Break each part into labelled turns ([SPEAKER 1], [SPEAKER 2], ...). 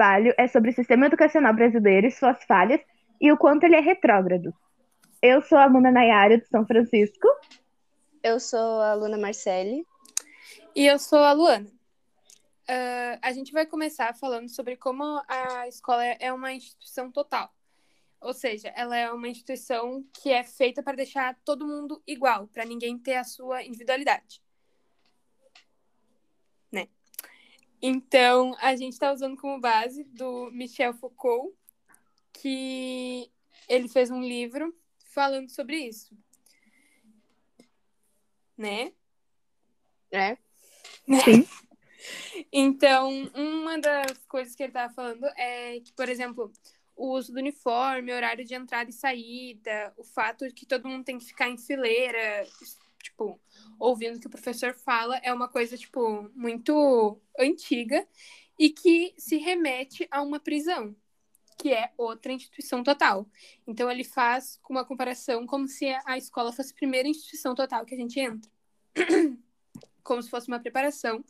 [SPEAKER 1] trabalho é sobre o sistema educacional brasileiro e suas falhas e o quanto ele é retrógrado. Eu sou a aluna Nayara de São Francisco.
[SPEAKER 2] Eu sou a aluna Marcele.
[SPEAKER 3] E eu sou a Luana. Uh, a gente vai começar falando sobre como a escola é uma instituição total. Ou seja, ela é uma instituição que é feita para deixar todo mundo igual, para ninguém ter a sua individualidade. Né? Então, a gente está usando como base do Michel Foucault, que ele fez um livro falando sobre isso. Né?
[SPEAKER 2] É.
[SPEAKER 1] Sim.
[SPEAKER 3] então, uma das coisas que ele estava falando é que, por exemplo, o uso do uniforme, horário de entrada e saída, o fato de que todo mundo tem que ficar em fileira, tipo, ouvindo o que o professor fala, é uma coisa, tipo, muito antiga e que se remete a uma prisão, que é outra instituição total. Então, ele faz uma comparação como se a escola fosse a primeira instituição total que a gente entra. como se fosse uma preparação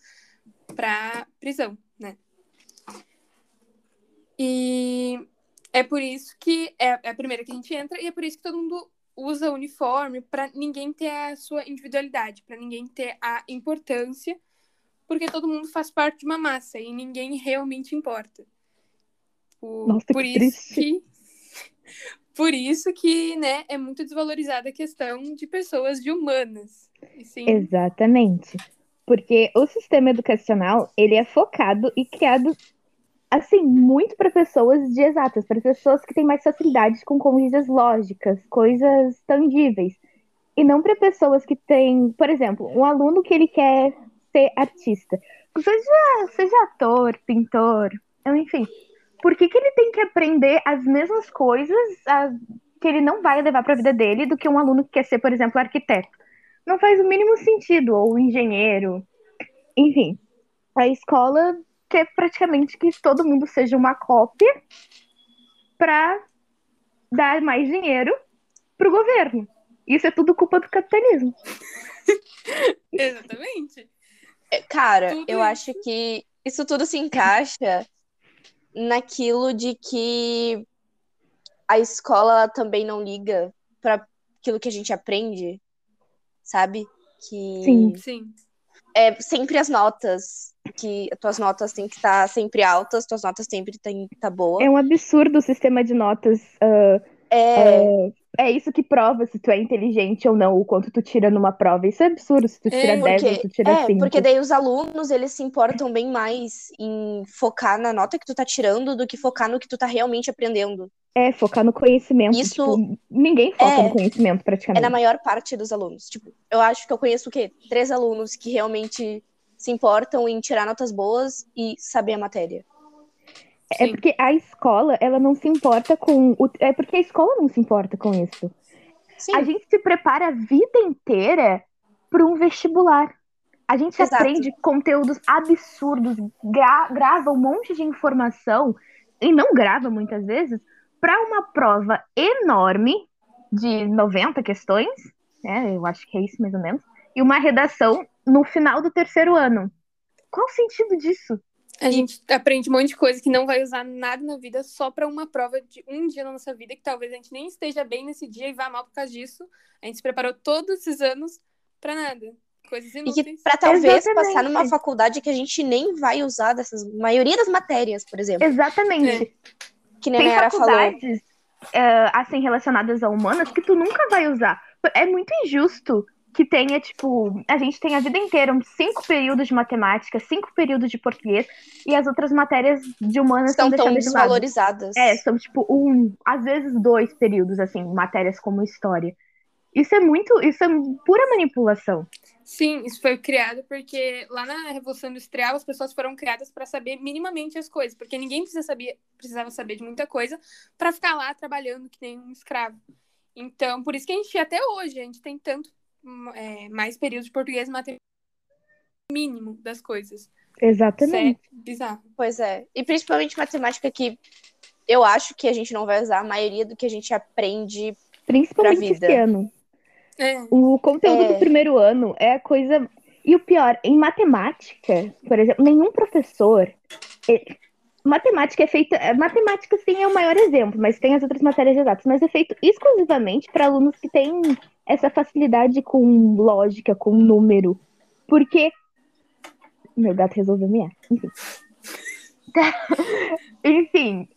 [SPEAKER 3] para prisão, né? E é por isso que é, é a primeira que a gente entra e é por isso que todo mundo usa uniforme para ninguém ter a sua individualidade, para ninguém ter a importância, porque todo mundo faz parte de uma massa e ninguém realmente importa.
[SPEAKER 1] Por, Nossa,
[SPEAKER 3] por
[SPEAKER 1] que
[SPEAKER 3] isso
[SPEAKER 1] triste.
[SPEAKER 3] que por isso que, né, é muito desvalorizada a questão de pessoas de humanas.
[SPEAKER 1] Exatamente. Porque o sistema educacional, ele é focado e criado assim, muito para pessoas de exatas, para pessoas que têm mais facilidade com coisas lógicas, coisas tangíveis. E não para pessoas que têm, por exemplo, um aluno que ele quer ser artista. Seja, seja ator, pintor, enfim. Por que, que ele tem que aprender as mesmas coisas a, que ele não vai levar para a vida dele do que um aluno que quer ser, por exemplo, arquiteto? Não faz o mínimo sentido, ou engenheiro. Enfim, a escola quer praticamente que todo mundo seja uma cópia para dar mais dinheiro para o governo. Isso é tudo culpa do capitalismo.
[SPEAKER 3] Exatamente.
[SPEAKER 2] Cara,
[SPEAKER 3] Tudo
[SPEAKER 2] eu
[SPEAKER 3] isso.
[SPEAKER 2] acho que isso tudo se encaixa naquilo de que a escola também não liga para aquilo que a gente aprende, sabe? Que
[SPEAKER 1] Sim.
[SPEAKER 3] Sim.
[SPEAKER 2] é sempre as notas, que as tuas notas têm que estar sempre altas, tuas notas sempre têm que estar boas.
[SPEAKER 1] É um absurdo o sistema de notas. ah,
[SPEAKER 2] É,
[SPEAKER 1] é isso que prova se tu é inteligente ou não, o quanto tu tira numa prova. Isso é absurdo se tu
[SPEAKER 3] É,
[SPEAKER 1] tira 10 ou tu tira
[SPEAKER 2] é,
[SPEAKER 1] 5.
[SPEAKER 2] porque daí os alunos, eles se importam bem mais em focar na nota que tu tá tirando do que focar no que tu tá realmente aprendendo.
[SPEAKER 1] É, focar no conhecimento.
[SPEAKER 2] Isso
[SPEAKER 1] tipo, ninguém foca
[SPEAKER 2] é-
[SPEAKER 1] no conhecimento,
[SPEAKER 2] É
[SPEAKER 1] praticamente.
[SPEAKER 2] na maior parte dos alunos. Tipo, eu acho que eu conheço o quê? Três alunos que realmente se importam em tirar notas boas e saber a matéria.
[SPEAKER 1] É
[SPEAKER 3] Sim.
[SPEAKER 1] porque a escola, ela não se importa com. O... É porque a escola não se importa com isso.
[SPEAKER 2] Sim,
[SPEAKER 1] A gente se prepara a vida inteira para um vestibular. A gente
[SPEAKER 2] Exato.
[SPEAKER 1] aprende conteúdos absurdos, gra- grava um monte de informação, e não grava muitas vezes, para uma prova enorme de 90 questões, né? Eu acho que é isso mais ou menos, e uma redação no final do terceiro ano. Qual o sentido disso?
[SPEAKER 3] A gente aprende um monte de coisa que não vai usar nada na vida só para uma prova de um dia na nossa vida, que talvez a gente nem esteja bem nesse dia e vá mal por causa disso. A gente se preparou todos esses anos para nada. Coisas
[SPEAKER 2] E que
[SPEAKER 3] inúteis.
[SPEAKER 2] pra talvez
[SPEAKER 1] Exatamente.
[SPEAKER 2] passar numa faculdade que a gente nem vai usar dessas maioria das matérias, por exemplo.
[SPEAKER 1] Exatamente.
[SPEAKER 2] Que nem a
[SPEAKER 1] Tem
[SPEAKER 2] Nayara falou.
[SPEAKER 1] faculdades eh, assim relacionadas a humanas que tu nunca vai usar. É muito injusto que tenha, tipo, a gente tem a vida inteira uns cinco períodos de matemática, cinco períodos de português, e as outras matérias de humanas
[SPEAKER 2] Estão
[SPEAKER 1] são
[SPEAKER 2] tão
[SPEAKER 1] deixadas de
[SPEAKER 2] desvalorizadas.
[SPEAKER 1] É, são tipo um, às vezes dois períodos, assim, matérias como história. Isso é muito, isso é pura manipulação.
[SPEAKER 3] Sim, isso foi criado porque lá na Revolução Industrial as pessoas foram criadas para saber minimamente as coisas, porque ninguém precisa saber, precisava saber de muita coisa para ficar lá trabalhando que nem um escravo. Então, por isso que a gente, até hoje, a gente tem tanto é, mais períodos de português e matemática mínimo das coisas. Isso é
[SPEAKER 1] Exatamente.
[SPEAKER 3] bizarro.
[SPEAKER 2] Pois é. E principalmente matemática que eu acho que a gente não vai usar a maioria do que a gente aprende.
[SPEAKER 1] Principalmente
[SPEAKER 2] Pra vida.
[SPEAKER 1] esse ano.
[SPEAKER 3] É,
[SPEAKER 1] O conteúdo
[SPEAKER 2] É.
[SPEAKER 1] do primeiro ano é a coisa. E o pior, em matemática, por exemplo, nenhum professor. ele- matemática é feita. é, Matemática, sim, é o maior exemplo, mas tem as outras matérias exatas, mas é feito exclusivamente para alunos que têm essa facilidade com lógica, com número. Porque. Meu gato resolveu miar. Enfim. Enfim.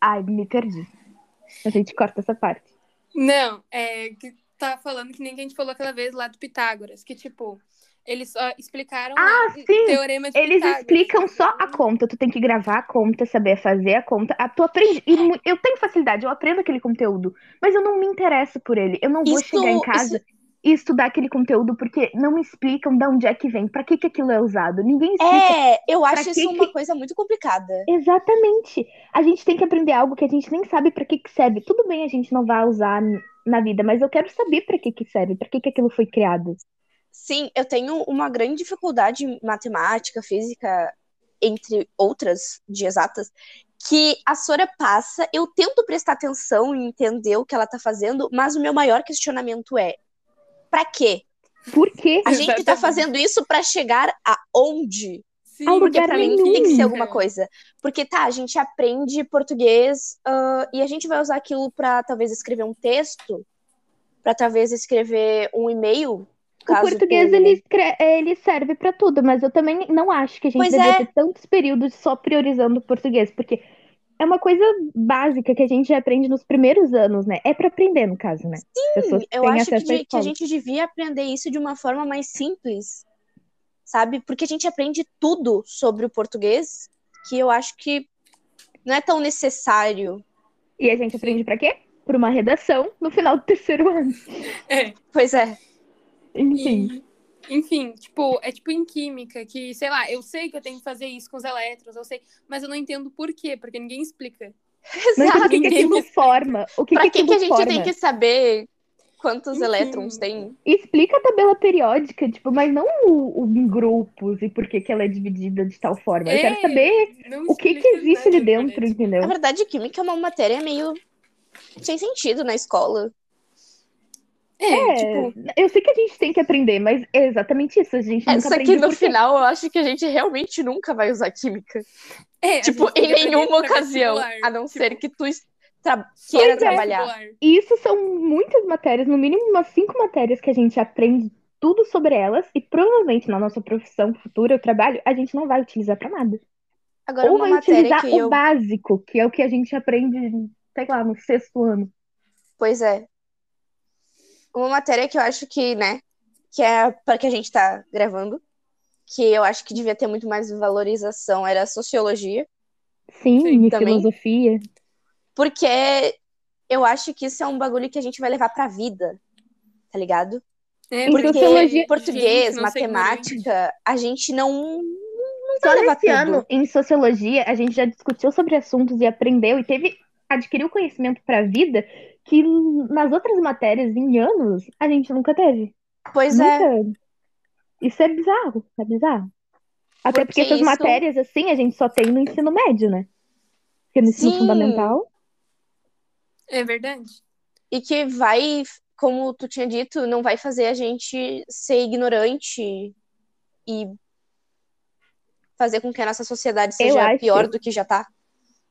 [SPEAKER 1] Ai, me perdi. A gente corta essa parte.
[SPEAKER 3] Não, é que tá falando que nem que a gente falou aquela vez lá do Pitágoras, que tipo, eles só explicaram
[SPEAKER 1] Ah,
[SPEAKER 3] lá o
[SPEAKER 1] sim!
[SPEAKER 3] teorema de
[SPEAKER 1] Eles
[SPEAKER 3] Pitágoras.
[SPEAKER 1] explicam só a conta. Tu tem que gravar a conta, saber fazer a conta. A, tu aprende. mu- eu tenho facilidade, eu aprendo aquele conteúdo. Mas eu não me interesso por ele. Eu não vou
[SPEAKER 2] Isso-
[SPEAKER 1] chegar em casa e estudar aquele conteúdo porque não me explicam de onde é que vem, pra que, que aquilo é usado. Ninguém explica.
[SPEAKER 2] É, eu acho
[SPEAKER 1] que
[SPEAKER 2] isso
[SPEAKER 1] que-
[SPEAKER 2] uma coisa muito complicada.
[SPEAKER 1] Exatamente. A gente tem que aprender algo que a gente nem sabe pra que que serve. Tudo bem a gente não vai usar na vida, mas eu quero saber pra que que serve, pra que que aquilo foi criado.
[SPEAKER 2] Sim, eu tenho uma grande dificuldade em matemática, física, entre outras de exatas, que a Sora passa, eu tento prestar atenção e entender o que ela tá fazendo, mas o meu maior questionamento é: pra quê?
[SPEAKER 1] Por quê?
[SPEAKER 2] A gente tá
[SPEAKER 3] Exatamente.
[SPEAKER 2] fazendo isso pra chegar aonde?
[SPEAKER 3] Sim,
[SPEAKER 1] Ao
[SPEAKER 2] Porque
[SPEAKER 1] lugar
[SPEAKER 2] pra mim tem que ser alguma coisa. Porque tá, a gente aprende português ah, e a gente vai usar aquilo pra talvez escrever um texto, pra talvez escrever um e-mail.
[SPEAKER 1] O português
[SPEAKER 2] tu-
[SPEAKER 1] ele, escre- ele serve pra tudo, mas eu também não acho que a gente
[SPEAKER 2] Pois
[SPEAKER 1] devia
[SPEAKER 2] é.
[SPEAKER 1] ter tantos períodos só priorizando o português, porque é uma coisa básica que a gente aprende nos primeiros anos, né? É pra aprender, no caso, né? Que
[SPEAKER 2] Eu acho que, de- que a gente devia aprender isso de uma forma mais simples, sabe? Porque a gente aprende tudo sobre o português que eu acho que não é tão necessário.
[SPEAKER 1] E a gente aprende pra quê? Por uma redação no final do terceiro ano.
[SPEAKER 3] É.
[SPEAKER 2] Pois é.
[SPEAKER 1] Enfim.
[SPEAKER 3] E, enfim, tipo, é tipo em química, que, sei lá, eu sei que eu tenho que fazer isso com os elétrons, eu sei, mas eu não entendo por quê, porque ninguém explica.
[SPEAKER 1] Mas o
[SPEAKER 2] Exato.
[SPEAKER 1] que, que aquilo forma? O que,
[SPEAKER 2] Pra
[SPEAKER 1] que
[SPEAKER 2] que, a gente
[SPEAKER 1] forma?
[SPEAKER 2] tem que saber quantos
[SPEAKER 3] Enfim.
[SPEAKER 2] elétrons tem?
[SPEAKER 1] Explica a tabela periódica, tipo, mas não o, o em grupos e por que, que ela é dividida de tal forma. Eu quero
[SPEAKER 3] É,
[SPEAKER 1] saber
[SPEAKER 3] não
[SPEAKER 1] o que, que existe
[SPEAKER 3] nada,
[SPEAKER 1] ali dentro,
[SPEAKER 3] parece.
[SPEAKER 1] entendeu?
[SPEAKER 2] Na verdade, química é uma matéria meio sem sentido na escola.
[SPEAKER 3] É,
[SPEAKER 1] É,
[SPEAKER 3] tipo,
[SPEAKER 1] eu sei que a gente tem que aprender, mas é exatamente isso. A gente nunca
[SPEAKER 2] Essa aqui
[SPEAKER 1] aprende
[SPEAKER 2] no
[SPEAKER 1] por quê.
[SPEAKER 2] final eu acho que a gente realmente nunca vai usar química.
[SPEAKER 3] é,
[SPEAKER 2] Tipo, em
[SPEAKER 3] que
[SPEAKER 2] nenhuma ocasião. A não
[SPEAKER 3] tipo,
[SPEAKER 2] ser que tu tra-
[SPEAKER 3] só
[SPEAKER 2] queira
[SPEAKER 3] pra
[SPEAKER 2] trabalhar.
[SPEAKER 3] vestibular.
[SPEAKER 1] E isso são muitas matérias, no mínimo umas cinco matérias que a gente aprende tudo sobre elas e provavelmente na nossa profissão futura, o trabalho, a gente não vai utilizar pra nada.
[SPEAKER 2] Agora,
[SPEAKER 1] Ou
[SPEAKER 2] uma
[SPEAKER 1] vai utilizar
[SPEAKER 2] que
[SPEAKER 1] o
[SPEAKER 2] eu.
[SPEAKER 1] básico, que é o que a gente aprende, sei lá, no sexto ano.
[SPEAKER 2] Pois é. Uma matéria que eu acho que, né, que é para que a gente tá gravando, que eu acho que devia ter muito mais valorização, era a sociologia,
[SPEAKER 1] Sim,
[SPEAKER 3] Sim,
[SPEAKER 1] e
[SPEAKER 2] também.
[SPEAKER 1] filosofia.
[SPEAKER 2] porque eu acho que isso é um bagulho que a gente vai levar pra vida, tá ligado?
[SPEAKER 3] É,
[SPEAKER 1] Em
[SPEAKER 2] Porque
[SPEAKER 1] sociologia-
[SPEAKER 2] português,
[SPEAKER 3] Gente,
[SPEAKER 2] matemática, a gente não
[SPEAKER 1] Só nesse
[SPEAKER 2] tudo.
[SPEAKER 1] ano, em sociologia, a gente já discutiu sobre assuntos e aprendeu e teve, adquiriu conhecimento para a vida que nas outras matérias, em anos, a gente nunca teve.
[SPEAKER 2] Pois é,
[SPEAKER 1] Nunca. Isso é bizarro, é bizarro. Até porque,
[SPEAKER 2] Porque
[SPEAKER 1] essas
[SPEAKER 2] isso-
[SPEAKER 1] matérias, assim, a gente só tem no ensino médio, né? Porque no ensino
[SPEAKER 2] Sim.
[SPEAKER 1] fundamental.
[SPEAKER 3] é verdade.
[SPEAKER 2] e que vai, como tu tinha dito, não vai fazer a gente ser ignorante e fazer com que a nossa sociedade seja
[SPEAKER 1] acho-
[SPEAKER 2] pior do que já tá.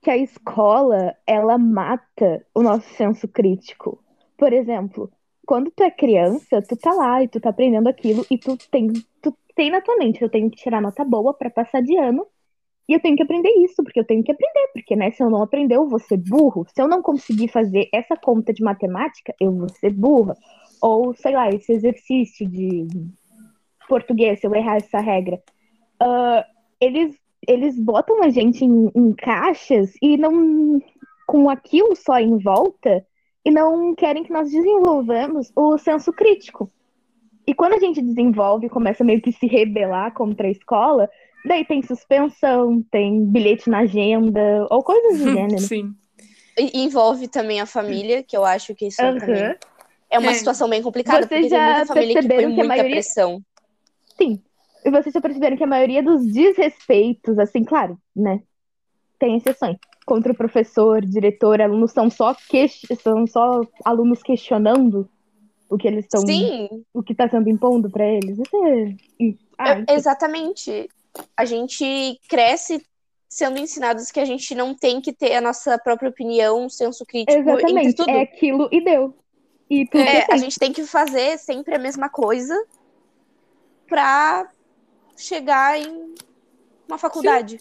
[SPEAKER 1] Que a escola, ela mata o nosso senso crítico. Por exemplo, quando tu é criança, tu tá lá e tu tá aprendendo aquilo e tu tem, tu tem na tua mente, eu tenho que tirar nota boa pra passar de ano e eu tenho que aprender isso, porque eu tenho que aprender, porque, né, se eu não aprender, eu vou ser burro. Se eu não conseguir fazer essa conta de matemática, eu vou ser burra. Ou, sei lá, esse exercício de português, se eu errar essa regra. Ah, eles eles botam a gente em, em caixas e não com aquilo só em volta e não querem que nós desenvolvamos o senso crítico. E quando a gente desenvolve e começa meio que se rebelar contra a escola, daí tem suspensão, tem bilhete na agenda ou coisas do gênero.
[SPEAKER 3] Sim.
[SPEAKER 2] E envolve também a família, que eu acho que isso
[SPEAKER 1] Aham.
[SPEAKER 2] também é uma
[SPEAKER 3] É.
[SPEAKER 2] situação bem complicada,
[SPEAKER 1] Vocês
[SPEAKER 2] porque tem muita família que põe
[SPEAKER 1] que a
[SPEAKER 2] muita
[SPEAKER 1] maioria-
[SPEAKER 2] pressão.
[SPEAKER 1] Sim. E vocês já perceberam que a maioria dos desrespeitos, assim, claro, né? Tem exceções. Contra o professor, diretor, alunos são só que... são só alunos questionando o que eles estão,
[SPEAKER 2] Sim,
[SPEAKER 1] o que está sendo impondo para eles. Isso é. Ah,
[SPEAKER 2] eu- exatamente. A gente cresce sendo ensinados que a gente não tem que ter a nossa própria opinião, senso crítico
[SPEAKER 1] Exatamente.
[SPEAKER 2] tudo.
[SPEAKER 1] É aquilo e deu. E
[SPEAKER 2] É, a gente tem que fazer sempre a mesma coisa pra chegar em uma faculdade.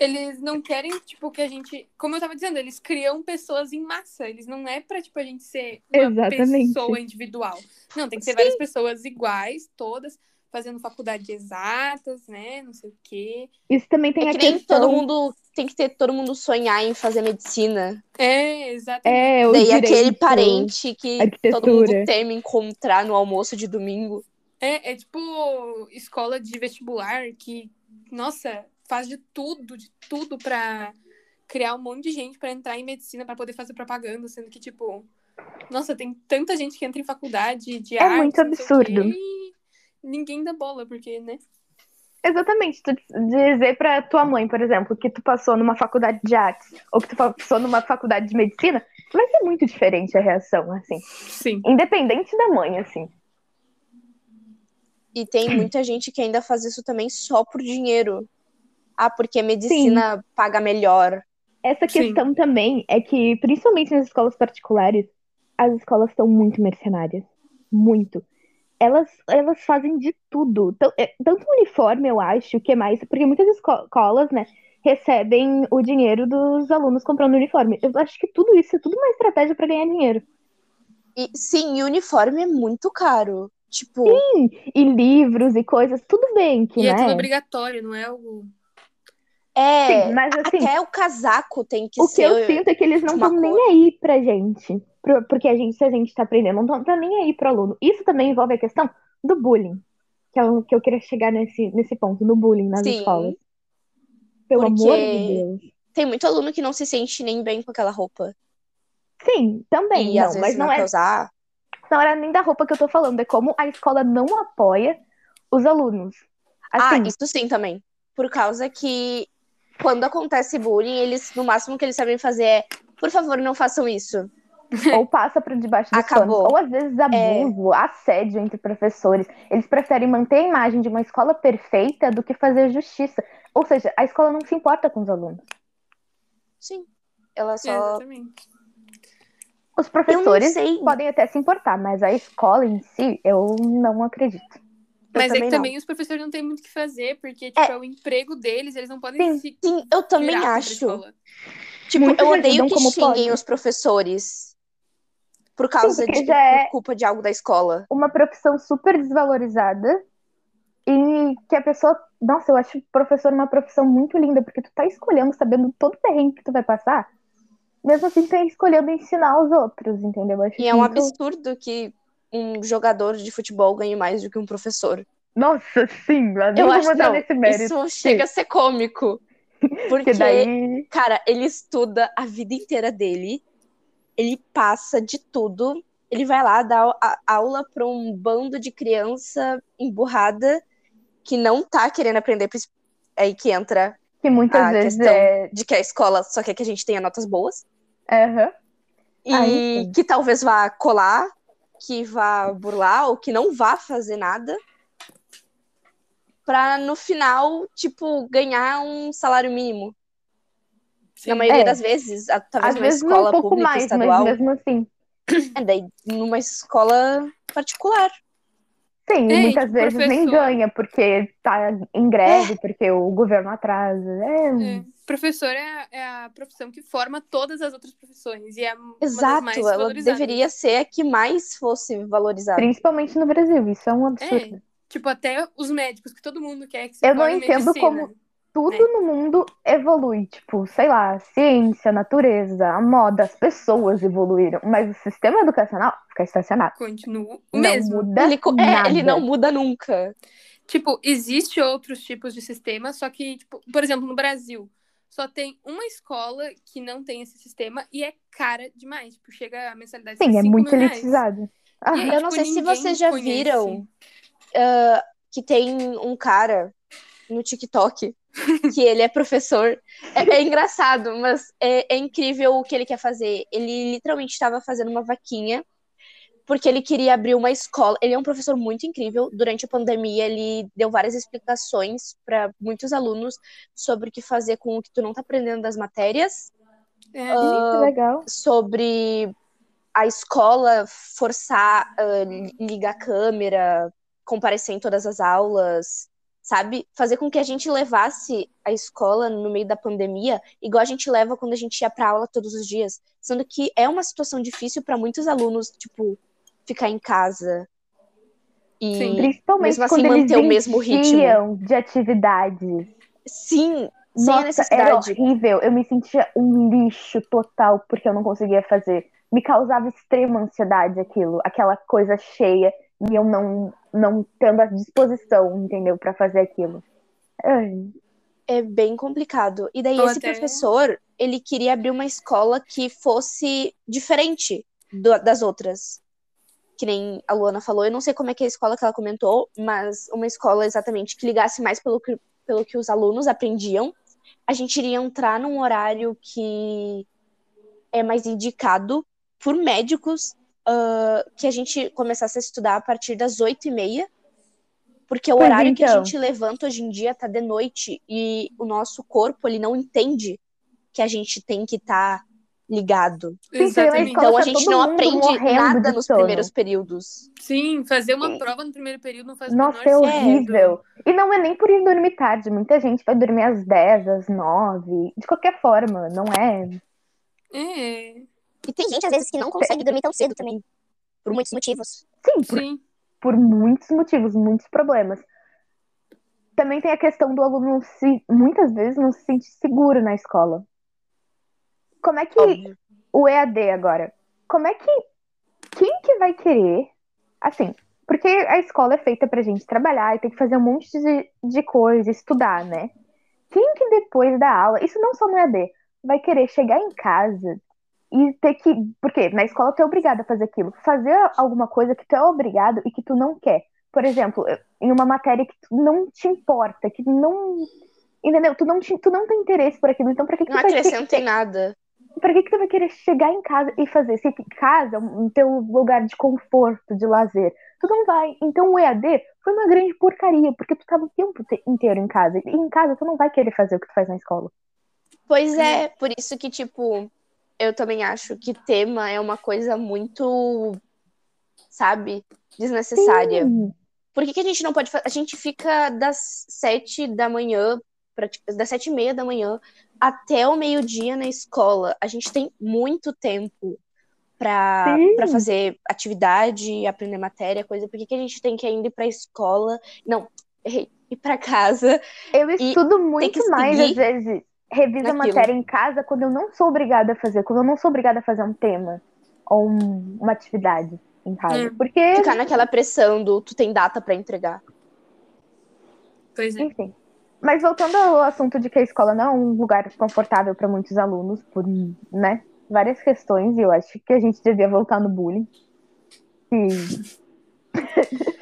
[SPEAKER 3] Eles não querem, tipo, que a gente. Como eu tava dizendo, eles criam pessoas em massa. Eles não é pra, tipo, a gente ser uma
[SPEAKER 1] Exatamente.
[SPEAKER 3] pessoa individual. Não, tem que ser
[SPEAKER 2] Sim.
[SPEAKER 3] várias pessoas iguais, todas, fazendo faculdade de exatas, né? Não sei o quê.
[SPEAKER 1] Isso também tem
[SPEAKER 2] É
[SPEAKER 1] a
[SPEAKER 2] que nem
[SPEAKER 1] questão.
[SPEAKER 2] todo mundo tem que ter todo mundo sonhar em fazer medicina.
[SPEAKER 3] É, exatamente.
[SPEAKER 1] É,
[SPEAKER 2] Daí
[SPEAKER 1] direito,
[SPEAKER 2] aquele parente que todo mundo teme encontrar no almoço de domingo.
[SPEAKER 3] É, é tipo escola de vestibular que, nossa, faz de tudo, de tudo pra criar um monte de gente pra entrar em medicina pra poder fazer propaganda, sendo que, tipo, nossa, tem tanta gente que entra em faculdade de
[SPEAKER 1] É
[SPEAKER 3] arte,
[SPEAKER 1] muito
[SPEAKER 3] não sei o quê,
[SPEAKER 1] absurdo.
[SPEAKER 3] ninguém dá bola, porque, né?
[SPEAKER 1] Exatamente. Tu dizer pra tua mãe, por exemplo, que tu passou numa faculdade de artes ou que tu passou numa faculdade de medicina, vai ser muito diferente a reação, assim.
[SPEAKER 3] Sim.
[SPEAKER 1] Independente da mãe, assim.
[SPEAKER 2] E tem muita gente que ainda faz isso também só por dinheiro. Ah, porque a medicina paga melhor.
[SPEAKER 1] Essa
[SPEAKER 3] Sim.
[SPEAKER 1] questão também é que, principalmente nas escolas particulares, as escolas são muito mercenárias. Muito. Elas, elas fazem de tudo. Tão- é, Tanto o uniforme, eu acho, que é mais. Porque muitas esco- escolas, né, recebem o dinheiro dos alunos comprando uniforme. Eu acho que tudo isso é tudo uma estratégia para ganhar dinheiro.
[SPEAKER 2] E sim, e o uniforme é muito caro. Tipo,
[SPEAKER 1] E livros e coisas, tudo bem que,
[SPEAKER 3] E
[SPEAKER 1] né?
[SPEAKER 3] é tudo obrigatório, não é algo.
[SPEAKER 2] é.
[SPEAKER 1] Sim, mas assim,
[SPEAKER 2] Até o casaco tem que
[SPEAKER 1] o que
[SPEAKER 2] ser.
[SPEAKER 1] eu sinto é que eles não estão nem
[SPEAKER 2] cor.
[SPEAKER 1] aí pra gente. Porque a gente, se a gente tá aprendendo, não estão nem aí pro aluno. Isso também envolve a questão do bullying. Que é o que eu queria chegar nesse, nesse ponto, no bullying nas
[SPEAKER 2] Sim.
[SPEAKER 1] escolas. Pelo
[SPEAKER 2] Porque-
[SPEAKER 1] amor de Deus.
[SPEAKER 2] Tem muito aluno que não se sente nem bem com aquela roupa.
[SPEAKER 1] Sim, também,
[SPEAKER 2] e
[SPEAKER 1] não,
[SPEAKER 2] às vezes
[SPEAKER 1] mas não
[SPEAKER 2] não
[SPEAKER 1] é,
[SPEAKER 2] usar.
[SPEAKER 1] Não era nem da roupa que eu tô falando, é como a escola não apoia os alunos.
[SPEAKER 2] Ah,
[SPEAKER 1] Assim,
[SPEAKER 2] isso sim também. Por causa que quando acontece bullying, eles, no máximo que eles sabem fazer é, por favor, não façam isso.
[SPEAKER 1] ou passa por debaixo dos
[SPEAKER 2] Acabou.
[SPEAKER 1] panos, ou às vezes abuso, assédio entre professores. Eles preferem manter a imagem de uma escola perfeita do que fazer justiça. Ou seja, a escola não se importa com os alunos.
[SPEAKER 2] Sim. Ela só.
[SPEAKER 3] Exatamente.
[SPEAKER 1] Os professores
[SPEAKER 2] sei.
[SPEAKER 1] podem até se importar, mas a escola em si, eu não acredito.
[SPEAKER 3] Mas é
[SPEAKER 2] também
[SPEAKER 3] que
[SPEAKER 2] não.
[SPEAKER 3] também os professores não têm muito o que fazer, porque, tipo, é, o emprego deles, eles não podem
[SPEAKER 1] Sim.
[SPEAKER 3] se
[SPEAKER 2] Sim, eu também acho. Tipo, eu odeio que
[SPEAKER 1] como
[SPEAKER 2] xinguem
[SPEAKER 1] podem.
[SPEAKER 2] os professores por causa
[SPEAKER 1] porque
[SPEAKER 2] de
[SPEAKER 1] é-
[SPEAKER 2] por culpa de algo da escola.
[SPEAKER 1] Uma profissão super desvalorizada e que a pessoa. Nossa, eu acho professor uma profissão muito linda, porque tu tá escolhendo, sabendo todo o perrengue que tu vai passar, mesmo assim tá escolhendo ensinar os outros, entendeu? Eu acho
[SPEAKER 2] E é um
[SPEAKER 1] muito-
[SPEAKER 2] absurdo que um jogador de futebol ganhe mais do que um professor.
[SPEAKER 1] Nossa, sim, eu
[SPEAKER 2] Eu acho não,
[SPEAKER 1] nesse mérito.
[SPEAKER 2] isso chega a ser cômico.
[SPEAKER 1] Porque daí.
[SPEAKER 2] cara, ele estuda a vida inteira dele, ele passa de tudo, ele vai lá dar a- aula pra um bando de criança emburrada que não tá querendo aprender, é aí que entra
[SPEAKER 1] Que muitas
[SPEAKER 2] a
[SPEAKER 1] vezes
[SPEAKER 2] questão
[SPEAKER 1] é.
[SPEAKER 2] de que a escola só quer que a gente tenha notas boas
[SPEAKER 1] Aham.
[SPEAKER 2] e
[SPEAKER 1] Aí
[SPEAKER 2] que talvez vá colar, que vá burlar ou que não vá fazer nada pra no final, tipo, ganhar um salário mínimo.
[SPEAKER 3] Sim.
[SPEAKER 2] Na maioria
[SPEAKER 1] É.
[SPEAKER 2] das vezes, talvez
[SPEAKER 1] Às vezes
[SPEAKER 2] escola
[SPEAKER 1] um pouco
[SPEAKER 2] pública
[SPEAKER 1] mais,
[SPEAKER 2] estadual,
[SPEAKER 1] mas mesmo assim.
[SPEAKER 2] é, daí numa escola particular.
[SPEAKER 1] Sim,
[SPEAKER 3] É,
[SPEAKER 1] e
[SPEAKER 3] e
[SPEAKER 1] muitas
[SPEAKER 3] que
[SPEAKER 1] vezes nem
[SPEAKER 3] professor-
[SPEAKER 1] ganha porque tá em greve, porque o governo atrasa. É,
[SPEAKER 3] É. Professor é, a- é a profissão que forma todas as outras profissões. E é uma das
[SPEAKER 2] Exato,
[SPEAKER 3] mais
[SPEAKER 2] ela deveria ser a que mais fosse valorizada.
[SPEAKER 1] Principalmente no Brasil, isso é um absurdo.
[SPEAKER 3] Tipo, até os médicos, que todo mundo quer que se
[SPEAKER 1] Eu não entendo
[SPEAKER 3] medicina.
[SPEAKER 1] como- Tudo no mundo evolui, tipo, sei lá, a ciência, a natureza, a moda, as pessoas evoluíram, mas o sistema educacional fica estacionado.
[SPEAKER 3] Continua o
[SPEAKER 1] Não
[SPEAKER 3] mesmo.
[SPEAKER 1] muda
[SPEAKER 2] Ele, é,
[SPEAKER 1] nada.
[SPEAKER 2] ele não muda nunca.
[SPEAKER 3] Tipo, existe outros tipos de sistema, só que, tipo, por exemplo, no Brasil, só tem uma escola que não tem esse sistema e é cara demais. Tipo, chega a mensalidade de
[SPEAKER 1] Sim, é
[SPEAKER 3] 5
[SPEAKER 1] muito elitizado. Ah,
[SPEAKER 3] E
[SPEAKER 2] Eu não
[SPEAKER 3] tipo,
[SPEAKER 2] sei se vocês já
[SPEAKER 3] conhece.
[SPEAKER 2] viram ah, que tem um cara no TikTok que ele é professor. É, é engraçado, mas é, é incrível o que ele quer fazer. Ele literalmente estava fazendo uma vaquinha porque ele queria abrir uma escola. Ele é um professor muito incrível. Durante a pandemia, ele deu várias explicações para muitos alunos sobre o que fazer com o que tu não tá aprendendo das matérias.
[SPEAKER 3] É,
[SPEAKER 2] Ah,
[SPEAKER 1] legal.
[SPEAKER 2] sobre a escola forçar li- ligar a câmera, comparecer em todas as aulas, sabe? Fazer com que a gente levasse a escola no meio da pandemia, igual a gente leva quando a gente ia pra aula todos os dias, sendo que é uma situação difícil para muitos alunos, tipo, ficar em casa. E
[SPEAKER 3] Sim.
[SPEAKER 1] Principalmente
[SPEAKER 2] mesmo assim
[SPEAKER 1] quando eles
[SPEAKER 2] manter o mesmo ritmo.
[SPEAKER 1] de atividades.
[SPEAKER 2] sim, sem a
[SPEAKER 1] Nossa, era
[SPEAKER 2] necessidade.
[SPEAKER 1] horrível. Eu me sentia um lixo total porque eu não conseguia fazer. Me causava extrema ansiedade aquilo, aquela coisa cheia e eu não não tendo a disposição, entendeu, Pra fazer aquilo. Ai,
[SPEAKER 2] É bem complicado. E daí
[SPEAKER 3] Ou
[SPEAKER 2] esse
[SPEAKER 3] até-
[SPEAKER 2] professor, ele queria abrir uma escola que fosse diferente do- das outras. Que nem a Luana falou, eu não sei como é que é a escola que ela comentou, mas uma escola exatamente que ligasse mais pelo que, pelo que os alunos aprendiam. A gente iria entrar num horário que é mais indicado por médicos, ah, que a gente começasse a estudar a partir das oito e meia, porque o
[SPEAKER 1] Pois
[SPEAKER 2] horário que a
[SPEAKER 1] então.
[SPEAKER 2] gente levanta hoje em dia tá de noite e o nosso corpo ele não entende que a gente tem que estar ligado.
[SPEAKER 1] Sim, na
[SPEAKER 3] exatamente.
[SPEAKER 2] Então a
[SPEAKER 1] tá
[SPEAKER 2] gente não aprende nada nos
[SPEAKER 1] sono.
[SPEAKER 2] primeiros períodos.
[SPEAKER 3] Sim, fazer uma
[SPEAKER 2] É.
[SPEAKER 3] prova no primeiro período não faz
[SPEAKER 1] Nossa, é horrível. E não é nem por ir dormir tarde. Muita gente vai dormir às 10, às 9. De qualquer forma, não é.
[SPEAKER 3] É,
[SPEAKER 4] E tem gente, às vezes, que não consegue dormir tão cedo também. Por muitos motivos.
[SPEAKER 1] Sim, por
[SPEAKER 3] sim.
[SPEAKER 1] por muitos motivos, muitos problemas. Também tem a questão do aluno se, muitas vezes não se sente seguro na escola. Como é que
[SPEAKER 2] Óbvio.
[SPEAKER 1] o EAD agora? Como é que quem que vai querer? Assim, porque a escola é feita pra gente trabalhar e tem que fazer um monte de, de coisa, estudar, né? Quem que depois da aula, isso não só no EAD, vai querer chegar em casa e ter que. Porque na escola tu é obrigado a fazer aquilo. Fazer alguma coisa que tu é obrigado e que tu não quer. Por exemplo, em uma matéria que tu não te importa, que não. Entendeu? Tu não, te, tu não tem interesse por aquilo. Então, pra que, que
[SPEAKER 2] Não
[SPEAKER 1] tu vai
[SPEAKER 2] acrescenta em nada.
[SPEAKER 1] Pra que, que tu vai querer chegar em casa e fazer? Se casa é um teu lugar de conforto, de lazer. Tu não vai. Então o EAD foi uma grande porcaria, porque tu tava o tempo te- inteiro em casa. E em casa tu não vai querer fazer o que tu faz na escola.
[SPEAKER 2] Pois é, por isso que, tipo, eu também acho que tema é uma coisa muito, sabe, desnecessária.
[SPEAKER 1] Sim.
[SPEAKER 2] Por que, que a gente não pode fazer? A gente fica das sete da manhã, prati- das sete e meia da manhã até o meio-dia na escola. A gente tem muito tempo pra, pra fazer atividade, aprender matéria, coisa. Por que, que a gente tem que ainda ir pra escola? Não, errei, ir pra casa.
[SPEAKER 1] Eu estudo muito mais, às vezes, reviso matéria em casa quando eu não sou obrigada a fazer, quando eu não sou obrigada a fazer um tema ou um- uma atividade em casa.
[SPEAKER 3] Hum.
[SPEAKER 1] Porque,
[SPEAKER 2] Ficar naquela pressão do tu tem data pra entregar.
[SPEAKER 3] Pois é.
[SPEAKER 1] enfim. Mas voltando ao assunto de que a escola não é um lugar confortável para muitos alunos, por né, várias questões, e eu acho que a gente devia voltar no bullying. E-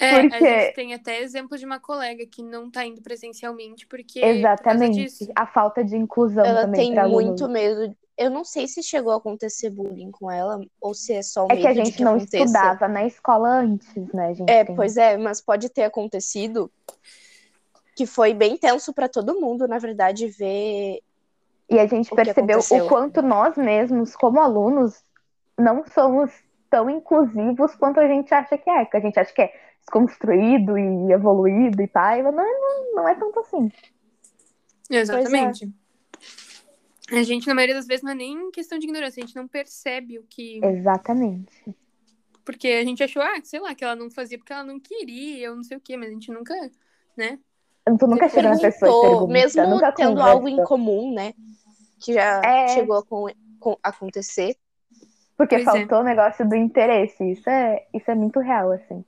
[SPEAKER 3] É,
[SPEAKER 1] Porque-
[SPEAKER 3] a gente tem até exemplo de uma colega que não tá indo presencialmente porque. por causa
[SPEAKER 1] Exatamente.
[SPEAKER 3] disso.
[SPEAKER 1] A falta de inclusão
[SPEAKER 2] Ela
[SPEAKER 1] também
[SPEAKER 2] tem
[SPEAKER 1] para alunos.
[SPEAKER 2] muito medo. Eu não sei se chegou a acontecer bullying com ela ou se é só o
[SPEAKER 1] É
[SPEAKER 2] medo
[SPEAKER 1] que a gente
[SPEAKER 2] que
[SPEAKER 1] não
[SPEAKER 2] aconteça.
[SPEAKER 1] estudava na escola antes, né, gente?
[SPEAKER 2] É,
[SPEAKER 1] Tem-
[SPEAKER 2] pois é, mas pode ter acontecido que foi bem tenso pra todo mundo, na verdade, ver
[SPEAKER 1] E a gente
[SPEAKER 2] o
[SPEAKER 1] percebeu o quanto nós mesmos, como alunos, não somos tão inclusivos quanto a gente acha que é. Que a gente acha que é desconstruído e evoluído e pai, mas não, não, não é tanto assim.
[SPEAKER 3] Exatamente. A gente, na maioria das vezes, não é nem questão de ignorância, a gente não percebe o que.
[SPEAKER 1] Exatamente.
[SPEAKER 3] Porque a gente achou, ah, sei lá, que ela não fazia porque ela não queria, ou não sei o quê, mas a gente nunca, né?
[SPEAKER 1] Tu nunca chega na pessoa
[SPEAKER 2] mesmo
[SPEAKER 1] nunca
[SPEAKER 2] tendo
[SPEAKER 1] conversa.
[SPEAKER 2] algo em comum, né? Que já
[SPEAKER 1] É.
[SPEAKER 2] chegou a con- con- acontecer.
[SPEAKER 1] Porque
[SPEAKER 3] Pois é.
[SPEAKER 1] faltou o negócio do interesse. Isso é, isso é muito real, assim.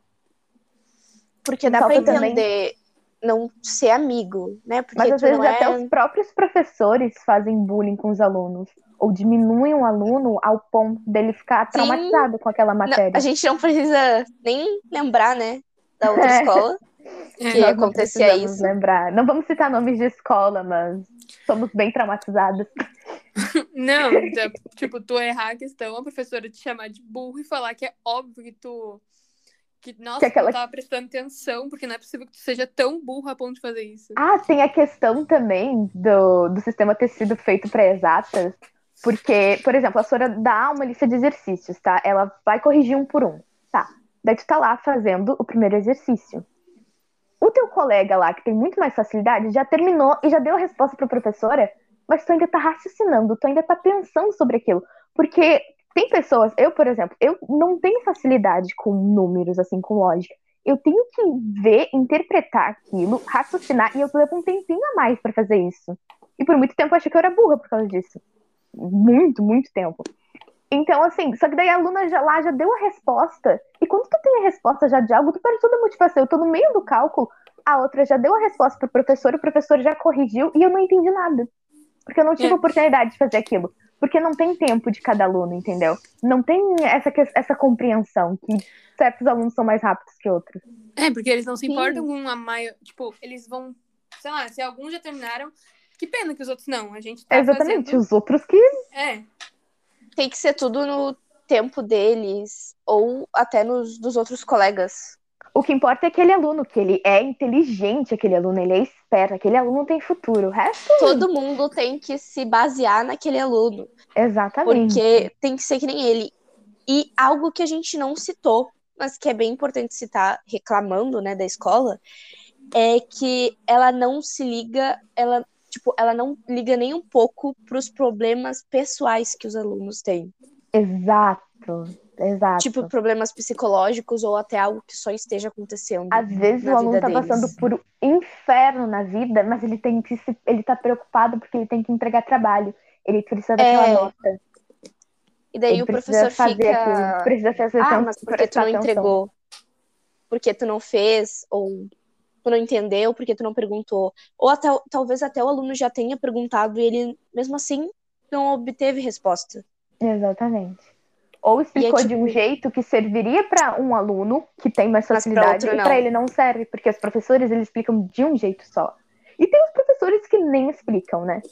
[SPEAKER 2] Porque dá pra
[SPEAKER 1] Falta também-
[SPEAKER 2] entender não ser amigo, né? Porque
[SPEAKER 1] Mas às
[SPEAKER 2] tu
[SPEAKER 1] vezes
[SPEAKER 2] não é...
[SPEAKER 1] até os próprios professores fazem bullying com os alunos. Ou diminuem o aluno ao ponto dele ficar traumatizado com aquela
[SPEAKER 2] Não,
[SPEAKER 1] matéria.
[SPEAKER 2] a gente não precisa nem lembrar, né? Da outra
[SPEAKER 1] É.
[SPEAKER 2] escola.
[SPEAKER 3] É,
[SPEAKER 2] Que
[SPEAKER 1] Nós não
[SPEAKER 2] acontecia isso.
[SPEAKER 1] lembrar. Não vamos citar nomes de escola, mas somos bem traumatizados.
[SPEAKER 3] Não, então, tipo, tu errar a questão, a professora te chamar de burro e falar que é óbvio que tu. Que, nossa,
[SPEAKER 1] Que aquela-
[SPEAKER 3] tu tava prestando atenção, porque não é possível que tu seja tão burro a ponto de fazer isso.
[SPEAKER 1] Ah, tem a questão também do, do sistema ter sido feito para exatas, porque, por exemplo, a Sora dá uma lista de exercícios, tá? Ela vai corrigir um por um, tá? Daí tu tá lá fazendo o primeiro exercício. O teu colega lá, que tem muito mais facilidade, já terminou e já deu a resposta pra professora, mas tu ainda tá raciocinando, tu ainda tá pensando sobre aquilo. Porque tem pessoas, eu, por exemplo, eu não tenho facilidade com números, assim, com lógica. Eu tenho que ver, interpretar aquilo, raciocinar, e eu levo um tempinho a mais pra fazer isso. E por muito tempo eu achei que eu era burra por causa disso. Muito, muito tempo. Então, assim, só que daí a aluna já, lá já deu a resposta. E quando tu tem a resposta já de algo, tu perde toda a motivação. Eu tô no meio do cálculo, a outra já deu a resposta pro professor, o professor já corrigiu e eu não entendi nada. Porque eu não tive
[SPEAKER 3] É.
[SPEAKER 1] oportunidade de fazer aquilo. Porque não tem tempo de cada aluno, entendeu? Não tem essa, essa compreensão que certos alunos são mais rápidos que outros.
[SPEAKER 3] É, porque eles não se
[SPEAKER 2] Sim.
[SPEAKER 3] importam com a maior. Tipo, eles vão. Sei lá, se alguns já terminaram, que pena que os outros não. A gente tá
[SPEAKER 1] Exatamente,
[SPEAKER 3] fazendo.
[SPEAKER 1] os outros que.
[SPEAKER 3] É.
[SPEAKER 2] Tem que ser tudo no tempo deles, ou até nos dos outros colegas.
[SPEAKER 1] O que importa é aquele aluno, que ele é inteligente, aquele aluno, ele é esperto, aquele aluno tem futuro. O resto,
[SPEAKER 2] Todo mundo tem que se basear naquele aluno.
[SPEAKER 1] exatamente.
[SPEAKER 2] Porque tem que ser que nem ele. E algo que a gente não citou, mas que é bem importante citar, reclamando, né, da escola, é que ela não se liga, ela, tipo, ela não liga nem um pouco pros problemas pessoais que os alunos têm.
[SPEAKER 1] Exato, exato.
[SPEAKER 2] Tipo, problemas psicológicos ou até algo que só esteja acontecendo.
[SPEAKER 1] Às vezes o aluno
[SPEAKER 2] vida
[SPEAKER 1] tá passando por um inferno na vida, mas ele tem que se, ele tá preocupado porque ele tem que entregar trabalho. Ele precisa daquela
[SPEAKER 2] É,
[SPEAKER 1] nota.
[SPEAKER 2] E daí
[SPEAKER 1] ele
[SPEAKER 2] o professor
[SPEAKER 1] fazer
[SPEAKER 2] fica.
[SPEAKER 1] aquilo. Precisa fazer
[SPEAKER 2] Ah, mas por que tu não
[SPEAKER 1] atenção.
[SPEAKER 2] entregou? Por que tu não fez? Ou tu não entendeu? Por que tu não perguntou? Ou até, talvez até o aluno já tenha perguntado e ele, mesmo assim, não obteve resposta.
[SPEAKER 1] Exatamente. Ou explicou de um
[SPEAKER 2] tipo-
[SPEAKER 1] jeito que serviria para um aluno que tem mais
[SPEAKER 2] pra
[SPEAKER 1] facilidade
[SPEAKER 2] outro
[SPEAKER 1] e para ele não serve, porque os professores eles explicam de um jeito só. E tem os professores que nem explicam, né?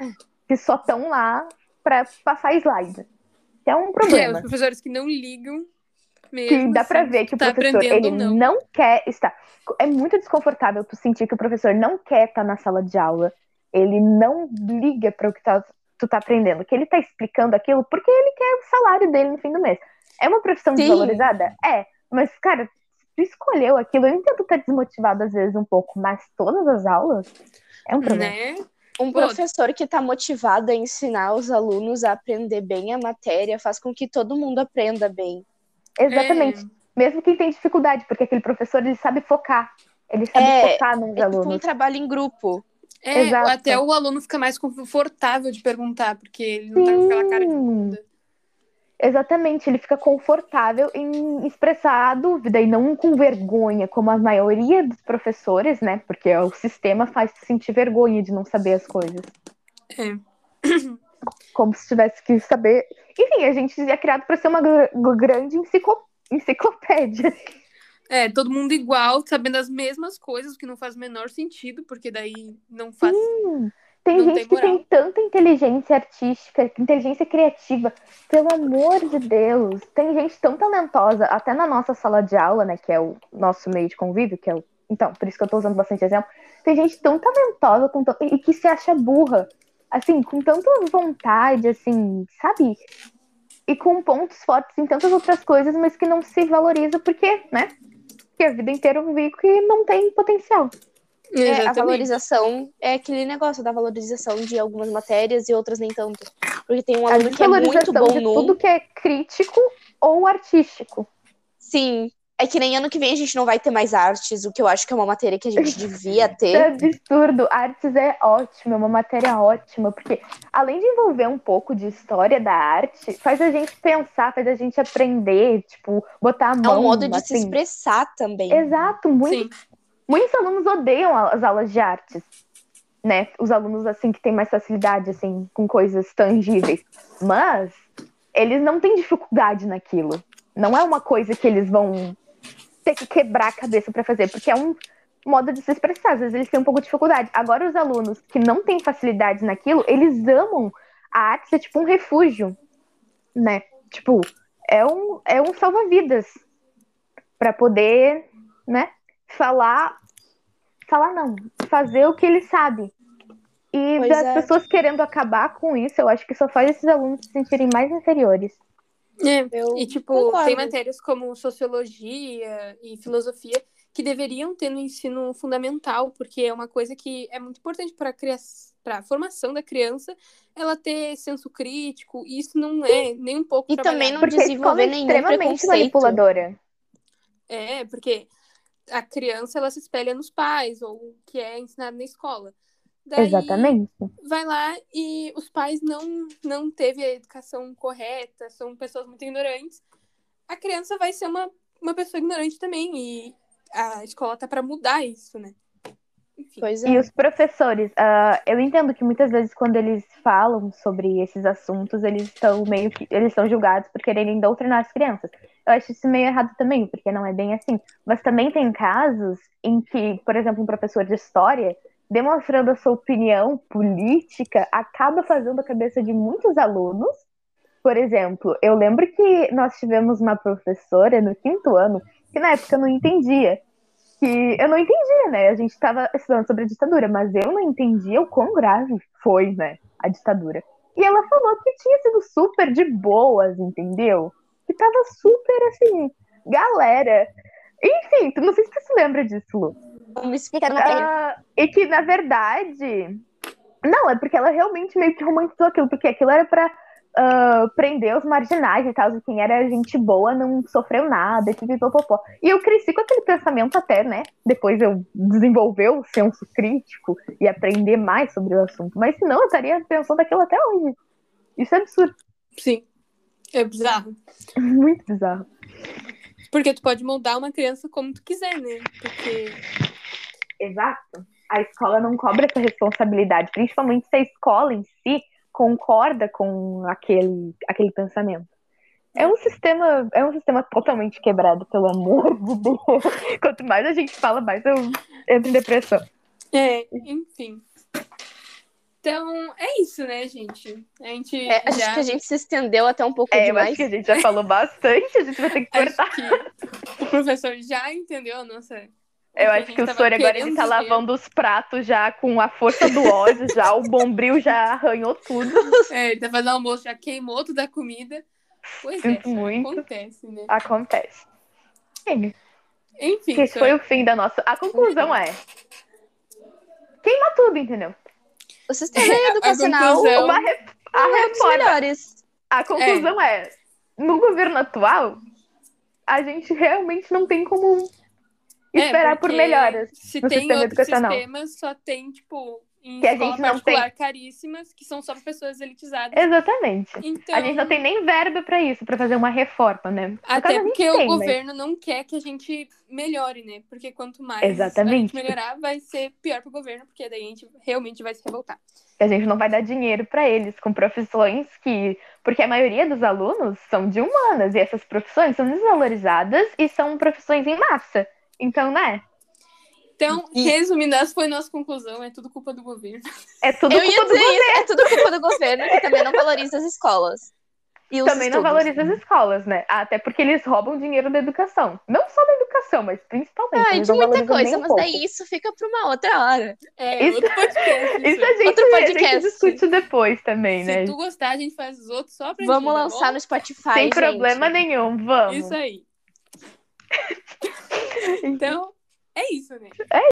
[SPEAKER 2] É.
[SPEAKER 1] Que só estão lá para passar slide. Que é um
[SPEAKER 3] É, os
[SPEAKER 1] problema.
[SPEAKER 3] professores que não ligam
[SPEAKER 1] Que
[SPEAKER 3] mesmo.
[SPEAKER 1] dá pra
[SPEAKER 3] assim,
[SPEAKER 1] ver que o
[SPEAKER 3] tá
[SPEAKER 1] professor
[SPEAKER 3] aprendendo
[SPEAKER 1] ele
[SPEAKER 3] não.
[SPEAKER 1] não quer estar. É muito desconfortável tu sentir que o professor não quer estar na sala de aula. Ele não liga para o que tá- tu tá aprendendo, que ele tá explicando aquilo porque ele quer o salário dele no fim do mês. É uma profissão
[SPEAKER 2] Sim.
[SPEAKER 1] desvalorizada? É, mas cara, tu escolheu aquilo, eu entendo estar desmotivado às vezes um pouco, mas todas as aulas é um problema.
[SPEAKER 3] Né?
[SPEAKER 2] Um professor que está motivado a ensinar os alunos a aprender bem a matéria faz com que todo mundo aprenda bem.
[SPEAKER 1] Exatamente. Mesmo quem tem dificuldade, porque aquele professor ele sabe focar. Ele sabe
[SPEAKER 2] É,
[SPEAKER 1] focar nos
[SPEAKER 2] É tipo um
[SPEAKER 1] alunos.
[SPEAKER 2] trabalho em grupo.
[SPEAKER 3] É,
[SPEAKER 1] Exato.
[SPEAKER 3] até o aluno fica mais confortável de perguntar, porque ele não tá com aquela cara de
[SPEAKER 1] Sim.
[SPEAKER 3] bunda.
[SPEAKER 1] Exatamente, ele fica confortável em expressar a dúvida e não com vergonha, como a maioria dos professores, né? Porque o sistema faz sentir vergonha de não saber as coisas.
[SPEAKER 3] É.
[SPEAKER 1] Como se tivesse que saber. Enfim, a gente é criado para ser uma gr- grande enciclo- enciclopédia.
[SPEAKER 3] É, todo mundo igual, sabendo as mesmas coisas, o que não faz o menor sentido, porque daí não faz.
[SPEAKER 1] Tem
[SPEAKER 3] Não
[SPEAKER 1] gente
[SPEAKER 3] tem
[SPEAKER 1] que tem tanta inteligência artística, inteligência criativa. Pelo amor de Deus. Tem gente tão talentosa, até na nossa sala de aula, né? Que é o nosso meio de convívio, que é o. Então, por isso que eu tô usando bastante exemplo. Tem gente tão talentosa com tão- e que se acha burra. Assim, com tanta vontade, assim, sabe? E com pontos fortes em tantas outras coisas, mas que não se valoriza porque, né? Porque a vida inteira eu vi que não tem potencial.
[SPEAKER 2] É, a valorização é aquele negócio da valorização de algumas matérias e outras nem tanto. Porque tem um
[SPEAKER 1] A
[SPEAKER 2] aluno que é muito bom
[SPEAKER 1] de
[SPEAKER 2] num.
[SPEAKER 1] tudo que é crítico ou artístico.
[SPEAKER 2] Sim. É que nem ano que vem a gente não vai ter mais artes, o que eu acho que é uma matéria que a gente devia
[SPEAKER 1] É
[SPEAKER 2] ter.
[SPEAKER 1] absurdo. Artes é ótimo, é uma matéria ótima, porque além de envolver um pouco de história da arte, faz a gente pensar, faz a gente aprender, tipo, botar a
[SPEAKER 2] É
[SPEAKER 1] mão.
[SPEAKER 2] um modo de se
[SPEAKER 1] assim.
[SPEAKER 2] expressar também.
[SPEAKER 1] Exato, muito,
[SPEAKER 3] Sim.
[SPEAKER 1] muitos alunos odeiam as aulas de artes, né? Os alunos assim que têm mais facilidade assim com coisas tangíveis, mas eles não têm dificuldade naquilo. Não é uma coisa que eles vão ter que quebrar a cabeça para fazer, porque é um modo de se expressar. Às vezes eles têm um pouco de dificuldade. Agora os alunos que não têm facilidade naquilo, eles amam a arte é tipo um refúgio, né? Tipo, é um, é um salva-vidas para poder, né, falar, falar não, fazer o que ele sabe. E
[SPEAKER 2] Pois
[SPEAKER 1] das
[SPEAKER 2] é.
[SPEAKER 1] pessoas querendo acabar com isso, eu acho que só faz esses alunos se sentirem mais inferiores.
[SPEAKER 3] É,
[SPEAKER 2] Eu
[SPEAKER 3] E, tipo,
[SPEAKER 2] concordo.
[SPEAKER 3] tem matérias como sociologia e filosofia que deveriam ter no ensino fundamental, porque é uma coisa que é muito importante para a formação da criança, ela ter senso crítico, e isso não é nem um pouco
[SPEAKER 2] E também não
[SPEAKER 1] Porque
[SPEAKER 2] desenvolver
[SPEAKER 1] é
[SPEAKER 2] nenhum
[SPEAKER 1] extremamente manipuladora.
[SPEAKER 3] É, porque a criança, ela se espelha nos pais, ou o que é ensinado na escola. Daí,
[SPEAKER 1] Exatamente.
[SPEAKER 3] vai lá e os pais não não teve a educação correta, são pessoas muito ignorantes. A criança vai ser uma, uma pessoa ignorante também e a escola tá para mudar isso, né? Enfim.
[SPEAKER 2] Pois é.
[SPEAKER 1] E os professores, ah, eu entendo que muitas vezes quando eles falam sobre esses assuntos, eles estão meio que eles são julgados por quererem doutrinar as crianças. Eu acho isso meio errado também, porque não é bem assim. Mas também tem casos em que, por exemplo, um professor de história, demonstrando a sua opinião política, acaba fazendo a cabeça de muitos alunos. Por exemplo, eu lembro que nós tivemos uma professora no quinto ano que na época eu não entendia que eu não entendia, né? A gente estava estudando sobre a ditadura, mas eu não entendia o quão grave foi, né, a ditadura. E ela falou que tinha sido super de boas, entendeu? Que tava super assim, galera. Enfim, não sei se tu se lembra disso, Lu.
[SPEAKER 2] Uma matéria.
[SPEAKER 1] Ah, e que, na verdade. Não, é porque ela realmente meio que romantizou aquilo, porque aquilo era pra ah, prender os marginais e tal, e quem era gente boa não sofreu nada, e pipipopopó. E eu cresci com aquele pensamento até, né? Depois eu desenvolver o senso crítico e aprender mais sobre o assunto. Mas senão eu estaria pensando aquilo até hoje. Isso é absurdo.
[SPEAKER 3] Sim. É bizarro.
[SPEAKER 1] Muito bizarro.
[SPEAKER 3] Porque tu pode moldar uma criança como tu quiser, né? Porque
[SPEAKER 1] Exato. A escola não cobra essa responsabilidade, principalmente se a escola em si concorda com aquele, aquele pensamento. É um sistema, é um sistema totalmente quebrado, pelo amor de Deus. Quanto mais a gente fala, mais eu entro em depressão.
[SPEAKER 3] É, enfim. Então, é isso, né, gente? A gente
[SPEAKER 2] É, acho
[SPEAKER 3] já...
[SPEAKER 2] que a gente se estendeu até um pouco
[SPEAKER 1] É, eu
[SPEAKER 2] demais.
[SPEAKER 1] acho que a gente já falou bastante, a gente vai ter que cortar.
[SPEAKER 3] Acho que o professor já entendeu a nossa.
[SPEAKER 1] Eu acho que o Sori agora ele tá lavando os pratos já com a força do ódio, já o bombril já arranhou tudo.
[SPEAKER 3] É, ele tá fazendo almoço, já queimou toda a comida. Pois
[SPEAKER 1] Sinto
[SPEAKER 3] é,
[SPEAKER 1] muito.
[SPEAKER 3] acontece, né?
[SPEAKER 1] Acontece.
[SPEAKER 3] Enfim,
[SPEAKER 1] esse foi o fim da nossa. A conclusão é. Queima tudo, entendeu?
[SPEAKER 2] O sistema educacional
[SPEAKER 3] conclusão-
[SPEAKER 1] Uma re- A
[SPEAKER 2] é
[SPEAKER 1] reforma.
[SPEAKER 2] melhores.
[SPEAKER 1] A conclusão é. no governo atual, a gente realmente não tem como
[SPEAKER 3] É,
[SPEAKER 1] esperar por
[SPEAKER 3] porque
[SPEAKER 1] melhoras.
[SPEAKER 3] Se
[SPEAKER 1] no
[SPEAKER 3] tem
[SPEAKER 1] sistema educacional.
[SPEAKER 3] sistemas, só tem, tipo, em
[SPEAKER 1] Que a gente não
[SPEAKER 3] particular caríssimas, que são só para pessoas elitizadas.
[SPEAKER 1] Exatamente.
[SPEAKER 3] Então,
[SPEAKER 1] A gente não tem nem verba pra isso, pra fazer uma reforma, né?
[SPEAKER 3] Até porque
[SPEAKER 1] tem,
[SPEAKER 3] o
[SPEAKER 1] mas-
[SPEAKER 3] governo não quer que a gente melhore, né? Porque quanto mais
[SPEAKER 1] Exatamente.
[SPEAKER 3] a gente melhorar, vai ser pior pro governo, porque daí a gente realmente vai se revoltar.
[SPEAKER 1] a gente não vai dar dinheiro pra eles com profissões que. Porque a maioria dos alunos são de humanas e essas profissões são desvalorizadas e são profissões em massa. Então, né?
[SPEAKER 3] Então,
[SPEAKER 2] E-
[SPEAKER 3] resumindo, essa foi a nossa conclusão, é tudo culpa do governo.
[SPEAKER 1] É tudo
[SPEAKER 2] Eu
[SPEAKER 1] culpa do
[SPEAKER 2] dizer isso, é tudo culpa do governo, que também não valoriza as escolas. E os
[SPEAKER 1] também não
[SPEAKER 2] estudos.
[SPEAKER 1] valoriza as escolas, né? Até porque eles roubam dinheiro da educação. Não só da educação, mas principalmente.
[SPEAKER 2] Ah, de
[SPEAKER 1] não
[SPEAKER 2] muita coisa,
[SPEAKER 1] um
[SPEAKER 2] mas
[SPEAKER 1] pouco.
[SPEAKER 2] daí isso fica pra uma outra hora.
[SPEAKER 3] É,
[SPEAKER 1] Isso-
[SPEAKER 3] outro podcast. Isso,
[SPEAKER 1] Isso a gente,
[SPEAKER 2] Outro
[SPEAKER 1] a gente
[SPEAKER 2] podcast.
[SPEAKER 1] discute depois também,
[SPEAKER 3] Se
[SPEAKER 1] né?
[SPEAKER 3] tu gostar, a gente faz os outros só pra
[SPEAKER 2] Vamos
[SPEAKER 3] ti, tá
[SPEAKER 2] lançar
[SPEAKER 3] bom?
[SPEAKER 2] no Spotify,
[SPEAKER 1] Sem
[SPEAKER 2] gente.
[SPEAKER 1] problema nenhum, vamos.
[SPEAKER 3] Isso aí. Então, é isso, né?